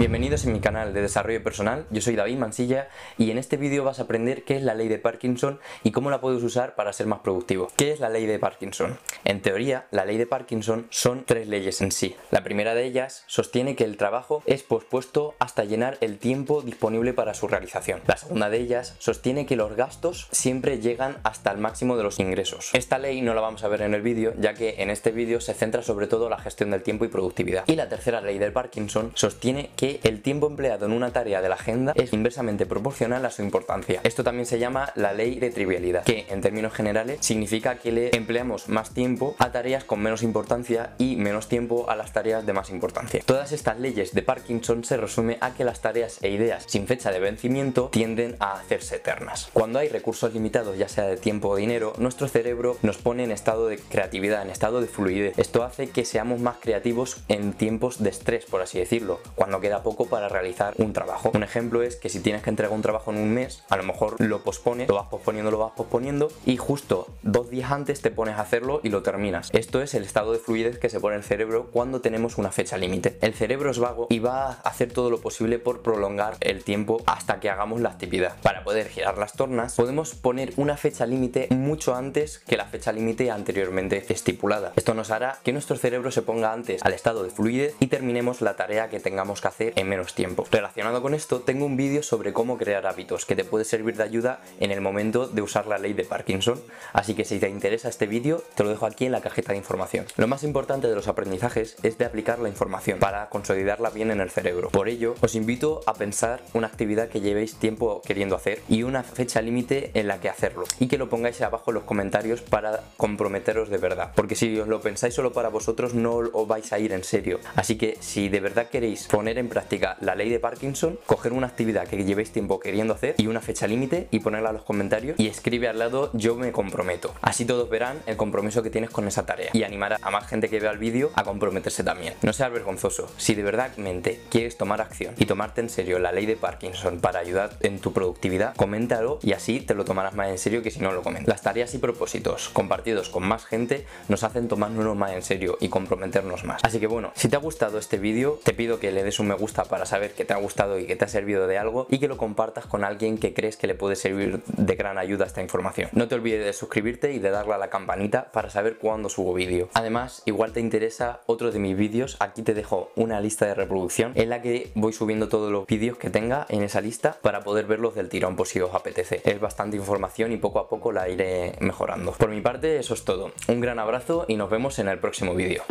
Bienvenidos en mi canal de desarrollo personal, yo soy David Mansilla y en este vídeo vas a aprender qué es la ley de Parkinson y cómo la puedes usar para ser más productivo. ¿Qué es la ley de Parkinson? En teoría, la ley de Parkinson son tres leyes en sí. La primera de ellas sostiene que el trabajo es pospuesto hasta llenar el tiempo disponible para su realización. La segunda de ellas sostiene que los gastos siempre llegan hasta el máximo de los ingresos. Esta ley no la vamos a ver en el vídeo ya que en este vídeo se centra sobre todo la gestión del tiempo y productividad. Y la tercera ley de Parkinson sostiene que el tiempo empleado en una tarea de la agenda es inversamente proporcional a su importancia. Esto también se llama la ley de trivialidad, que en términos generales significa que le empleamos más tiempo a tareas con menos importancia y menos tiempo a las tareas de más importancia. Todas estas leyes de Parkinson se resume a que las tareas e ideas sin fecha de vencimiento tienden a hacerse eternas. Cuando hay recursos limitados, ya sea de tiempo o dinero, nuestro cerebro nos pone en estado de creatividad, en estado de fluidez. Esto hace que seamos más creativos en tiempos de estrés, por así decirlo, cuando queda poco para realizar un trabajo. Un ejemplo es que si tienes que entregar un trabajo en un mes, a lo mejor lo pospones, lo vas posponiendo, lo vas posponiendo y justo dos días antes te pones a hacerlo y lo terminas. Esto es el estado de fluidez que se pone el cerebro cuando tenemos una fecha límite. El cerebro es vago y va a hacer todo lo posible por prolongar el tiempo hasta que hagamos la actividad. Para poder girar las tornas, podemos poner una fecha límite mucho antes que la fecha límite anteriormente estipulada. Esto nos hará que nuestro cerebro se ponga antes al estado de fluidez y terminemos la tarea que tengamos que hacer en menos tiempo. Relacionado con esto, tengo un vídeo sobre cómo crear hábitos que te puede servir de ayuda en el momento de usar la ley de Parkinson, así que si te interesa este vídeo, te lo dejo aquí en la cajita de información. Lo más importante de los aprendizajes es de aplicar la información para consolidarla bien en el cerebro. Por ello, os invito a pensar una actividad que llevéis tiempo queriendo hacer y una fecha límite en la que hacerlo y que lo pongáis abajo en los comentarios para comprometeros de verdad, porque si os lo pensáis solo para vosotros no os vais a ir en serio. Así que si de verdad queréis poner en práctica la ley de Parkinson, coger una actividad que llevéis tiempo queriendo hacer y una fecha límite y ponerla en los comentarios y escribe al lado yo me comprometo. Así todos verán el compromiso que tienes con esa tarea y animará a más gente que vea el vídeo a comprometerse también. No seas vergonzoso, si de verdad mente quieres tomar acción y tomarte en serio la ley de Parkinson para ayudar en tu productividad, coméntalo y así te lo tomarás más en serio que si no lo comentas. Las tareas y propósitos compartidos con más gente nos hacen tomarnos más en serio y comprometernos más. Así que bueno, si te ha gustado este vídeo, te pido que le des un me gusta para saber que te ha gustado y que te ha servido de algo y que lo compartas con alguien que crees que le puede servir de gran ayuda esta información. No te olvides de suscribirte y de darle a la campanita para saber cuándo subo vídeo. Además, igual te interesa otro de mis vídeos, aquí te dejo una lista de reproducción en la que voy subiendo todos los vídeos que tenga en esa lista para poder verlos del tirón por si os apetece. Es bastante información y poco a poco la iré mejorando. Por mi parte, eso es todo. Un gran abrazo y nos vemos en el próximo vídeo.